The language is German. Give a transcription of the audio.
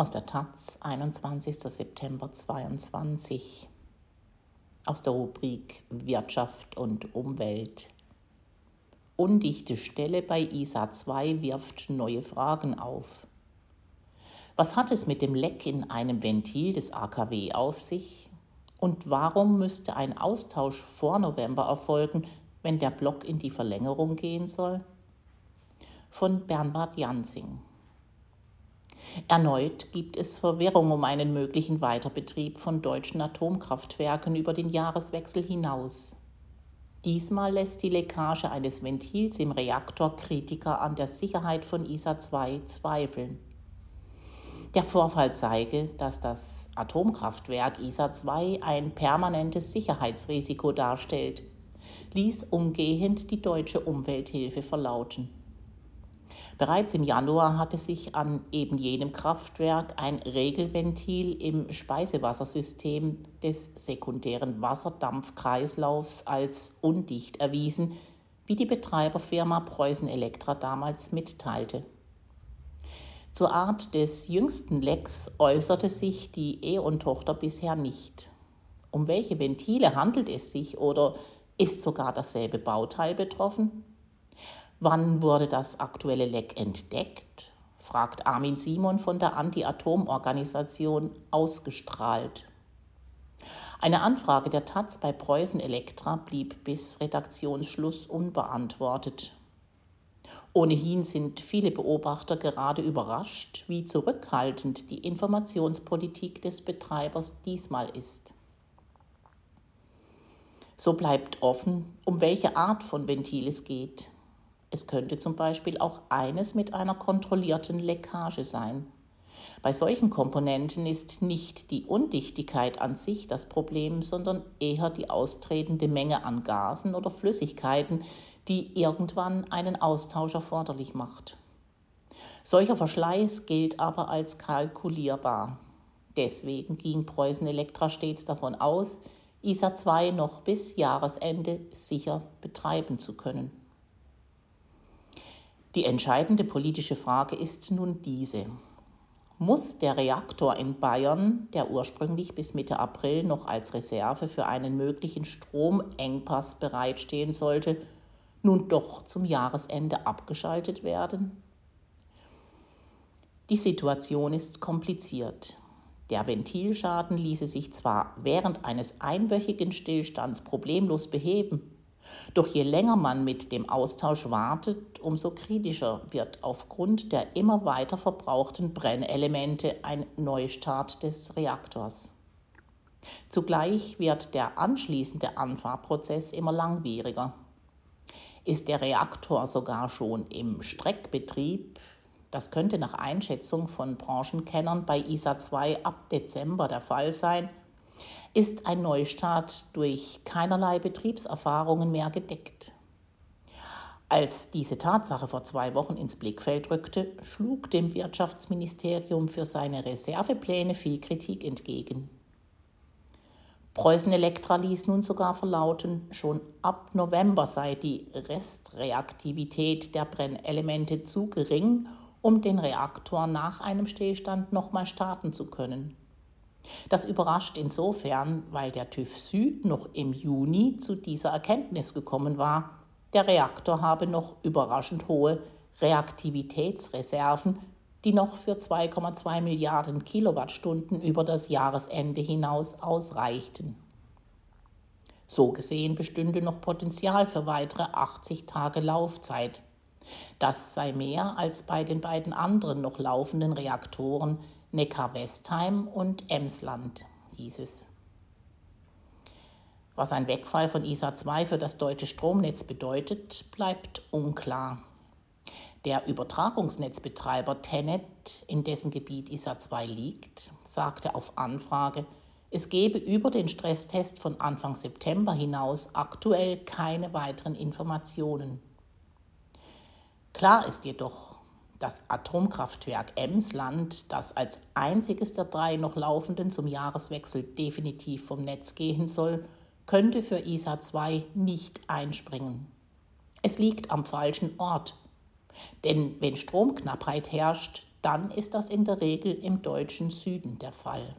Aus der Taz, 21. September 22. Aus der Rubrik Wirtschaft und Umwelt. Undichte Stelle bei ISA 2 wirft neue Fragen auf. Was hat es mit dem Leck in einem Ventil des AKW auf sich? Und warum müsste ein Austausch vor November erfolgen, wenn der Block in die Verlängerung gehen soll? Von Bernhard Jansing. Erneut gibt es Verwirrung um einen möglichen Weiterbetrieb von deutschen Atomkraftwerken über den Jahreswechsel hinaus. Diesmal lässt die Leckage eines Ventils im Reaktor Kritiker an der Sicherheit von ISA 2 zweifeln. Der Vorfall zeige, dass das Atomkraftwerk ISA 2 ein permanentes Sicherheitsrisiko darstellt, ließ umgehend die deutsche Umwelthilfe verlauten. Bereits im Januar hatte sich an eben jenem Kraftwerk ein Regelventil im Speisewassersystem des sekundären Wasserdampfkreislaufs als undicht erwiesen, wie die Betreiberfirma Preußen Elektra damals mitteilte. Zur Art des jüngsten Lecks äußerte sich die E.ON-Tochter bisher nicht. Um welche Ventile handelt es sich oder ist sogar dasselbe Bauteil betroffen? Wann wurde das aktuelle Leck entdeckt? fragt Armin Simon von der Anti-Atom-Organisation ausgestrahlt. Eine Anfrage der Taz bei Preußen Elektra blieb bis Redaktionsschluss unbeantwortet. Ohnehin sind viele Beobachter gerade überrascht, wie zurückhaltend die Informationspolitik des Betreibers diesmal ist. So bleibt offen, um welche Art von Ventil es geht. Es könnte zum Beispiel auch eines mit einer kontrollierten Leckage sein. Bei solchen Komponenten ist nicht die Undichtigkeit an sich das Problem, sondern eher die austretende Menge an Gasen oder Flüssigkeiten, die irgendwann einen Austausch erforderlich macht. Solcher Verschleiß gilt aber als kalkulierbar. Deswegen ging Preußen Elektra stets davon aus, ISA 2 noch bis Jahresende sicher betreiben zu können. Die entscheidende politische Frage ist nun diese. Muss der Reaktor in Bayern, der ursprünglich bis Mitte April noch als Reserve für einen möglichen Stromengpass bereitstehen sollte, nun doch zum Jahresende abgeschaltet werden? Die Situation ist kompliziert. Der Ventilschaden ließe sich zwar während eines einwöchigen Stillstands problemlos beheben, doch je länger man mit dem Austausch wartet, umso kritischer wird aufgrund der immer weiter verbrauchten Brennelemente ein Neustart des Reaktors. Zugleich wird der anschließende Anfahrprozess immer langwieriger. Ist der Reaktor sogar schon im Streckbetrieb, das könnte nach Einschätzung von Branchenkennern bei ISA 2 ab Dezember der Fall sein, ist ein Neustart durch keinerlei Betriebserfahrungen mehr gedeckt. Als diese Tatsache vor zwei Wochen ins Blickfeld rückte, schlug dem Wirtschaftsministerium für seine Reservepläne viel Kritik entgegen. Preußen Elektra ließ nun sogar verlauten, schon ab November sei die Restreaktivität der Brennelemente zu gering, um den Reaktor nach einem Stillstand nochmal starten zu können. Das überrascht insofern, weil der TÜV Süd noch im Juni zu dieser Erkenntnis gekommen war, der Reaktor habe noch überraschend hohe Reaktivitätsreserven, die noch für 2,2 Milliarden Kilowattstunden über das Jahresende hinaus ausreichten. So gesehen bestünde noch Potenzial für weitere 80 Tage Laufzeit. Das sei mehr als bei den beiden anderen noch laufenden Reaktoren Neckar-Westheim und Emsland, hieß es. Was ein Wegfall von ISA 2 für das deutsche Stromnetz bedeutet, bleibt unklar. Der Übertragungsnetzbetreiber Tenet, in dessen Gebiet ISA 2 liegt, sagte auf Anfrage, es gebe über den Stresstest von Anfang September hinaus aktuell keine weiteren Informationen. Klar ist jedoch, das Atomkraftwerk Emsland, das als einziges der drei noch laufenden zum Jahreswechsel definitiv vom Netz gehen soll, könnte für ISA 2 nicht einspringen. Es liegt am falschen Ort. Denn wenn Stromknappheit herrscht, dann ist das in der Regel im deutschen Süden der Fall.